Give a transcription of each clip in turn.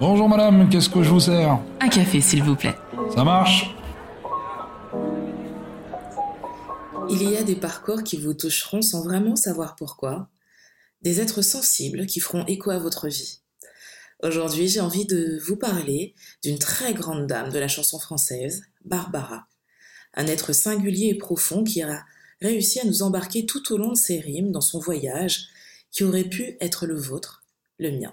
Bonjour madame, qu'est-ce que je vous sers? Un café, s'il vous plaît. Ça marche? Il y a des parcours qui vous toucheront sans vraiment savoir pourquoi, des êtres sensibles qui feront écho à votre vie. Aujourd'hui, j'ai envie de vous parler d'une très grande dame de la chanson française, Barbara. Un être singulier et profond qui a réussi à nous embarquer tout au long de ses rimes dans son voyage qui aurait pu être le vôtre, le mien.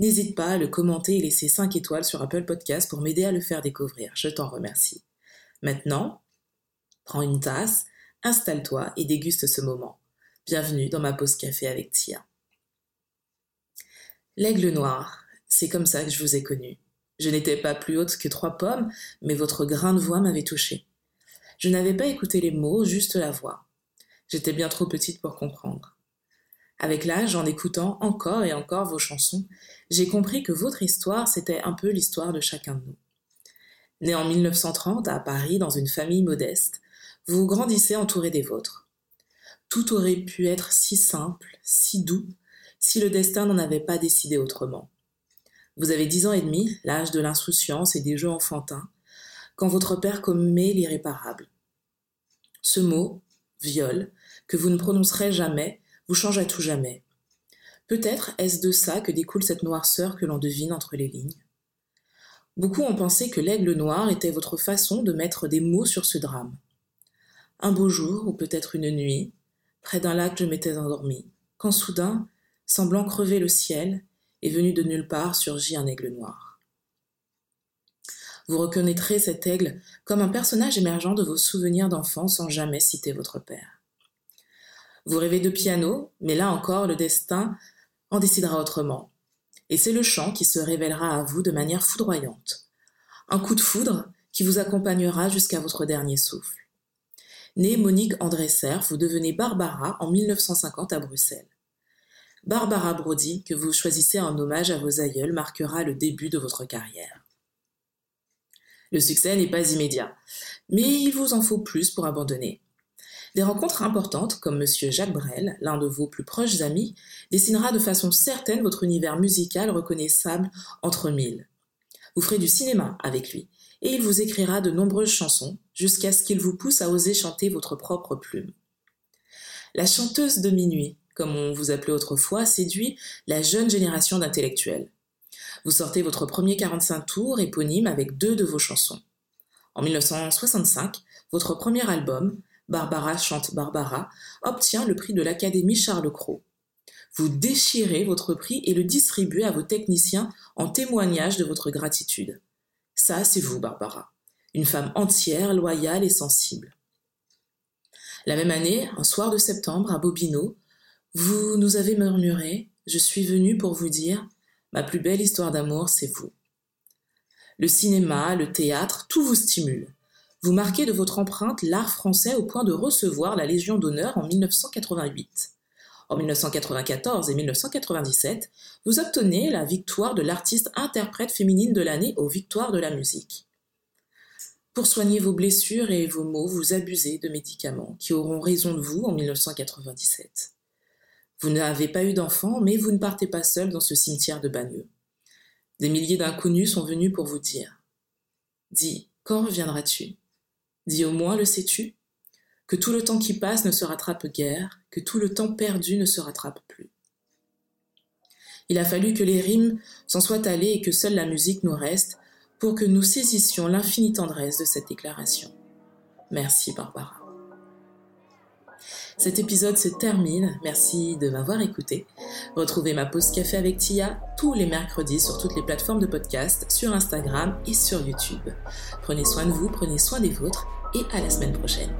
N'hésite pas à le commenter et laisser 5 étoiles sur Apple Podcast pour m'aider à le faire découvrir. Je t'en remercie. Maintenant, prends une tasse, installe-toi et déguste ce moment. Bienvenue dans ma pause café avec Tia. L'aigle noir, c'est comme ça que je vous ai connu. Je n'étais pas plus haute que trois pommes, mais votre grain de voix m'avait touché. Je n'avais pas écouté les mots, juste la voix. J'étais bien trop petite pour comprendre. Avec l'âge, en écoutant encore et encore vos chansons, j'ai compris que votre histoire, c'était un peu l'histoire de chacun de nous. Né en 1930 à Paris dans une famille modeste, vous grandissez entouré des vôtres. Tout aurait pu être si simple, si doux, si le destin n'en avait pas décidé autrement. Vous avez dix ans et demi, l'âge de l'insouciance et des jeux enfantins, quand votre père commet l'irréparable. Ce mot, viol, que vous ne prononcerez jamais, vous change à tout jamais. Peut-être est-ce de ça que découle cette noirceur que l'on devine entre les lignes. Beaucoup ont pensé que l'aigle noir était votre façon de mettre des mots sur ce drame. Un beau jour, ou peut-être une nuit, près d'un lac je m'étais endormi, quand soudain, semblant crever le ciel, est venu de nulle part surgit un aigle noir. Vous reconnaîtrez cet aigle comme un personnage émergent de vos souvenirs d'enfance sans jamais citer votre père. Vous rêvez de piano, mais là encore le destin en décidera autrement. Et c'est le chant qui se révélera à vous de manière foudroyante. Un coup de foudre qui vous accompagnera jusqu'à votre dernier souffle. Née Monique André Cerf, vous devenez Barbara en 1950 à Bruxelles. Barbara Brody, que vous choisissez en hommage à vos aïeuls, marquera le début de votre carrière. Le succès n'est pas immédiat, mais il vous en faut plus pour abandonner. Des rencontres importantes, comme M. Jacques Brel, l'un de vos plus proches amis, dessinera de façon certaine votre univers musical reconnaissable entre mille. Vous ferez du cinéma avec lui, et il vous écrira de nombreuses chansons, jusqu'à ce qu'il vous pousse à oser chanter votre propre plume. La chanteuse de minuit, comme on vous appelait autrefois, séduit la jeune génération d'intellectuels. Vous sortez votre premier 45 tours éponyme avec deux de vos chansons. En 1965, votre premier album, Barbara chante Barbara, obtient le prix de l'Académie Charles Cros. Vous déchirez votre prix et le distribuez à vos techniciens en témoignage de votre gratitude. Ça, c'est vous, Barbara. Une femme entière, loyale et sensible. La même année, un soir de septembre, à Bobino, vous nous avez murmuré Je suis venu pour vous dire Ma plus belle histoire d'amour, c'est vous. Le cinéma, le théâtre, tout vous stimule. Vous marquez de votre empreinte l'art français au point de recevoir la Légion d'honneur en 1988. En 1994 et 1997, vous obtenez la victoire de l'artiste interprète féminine de l'année aux Victoires de la musique. Pour soigner vos blessures et vos maux, vous abusez de médicaments qui auront raison de vous en 1997. Vous n'avez pas eu d'enfant, mais vous ne partez pas seul dans ce cimetière de Bagneux. Des milliers d'inconnus sont venus pour vous dire Dis, quand reviendras-tu? Dis au moins, le sais-tu? Que tout le temps qui passe ne se rattrape guère, que tout le temps perdu ne se rattrape plus. Il a fallu que les rimes s'en soient allées et que seule la musique nous reste pour que nous saisissions l'infinie tendresse de cette déclaration. Merci Barbara. Cet épisode se termine, merci de m'avoir écouté. Retrouvez ma pause café avec Tia tous les mercredis sur toutes les plateformes de podcast, sur Instagram et sur YouTube. Prenez soin de vous, prenez soin des vôtres et à la semaine prochaine.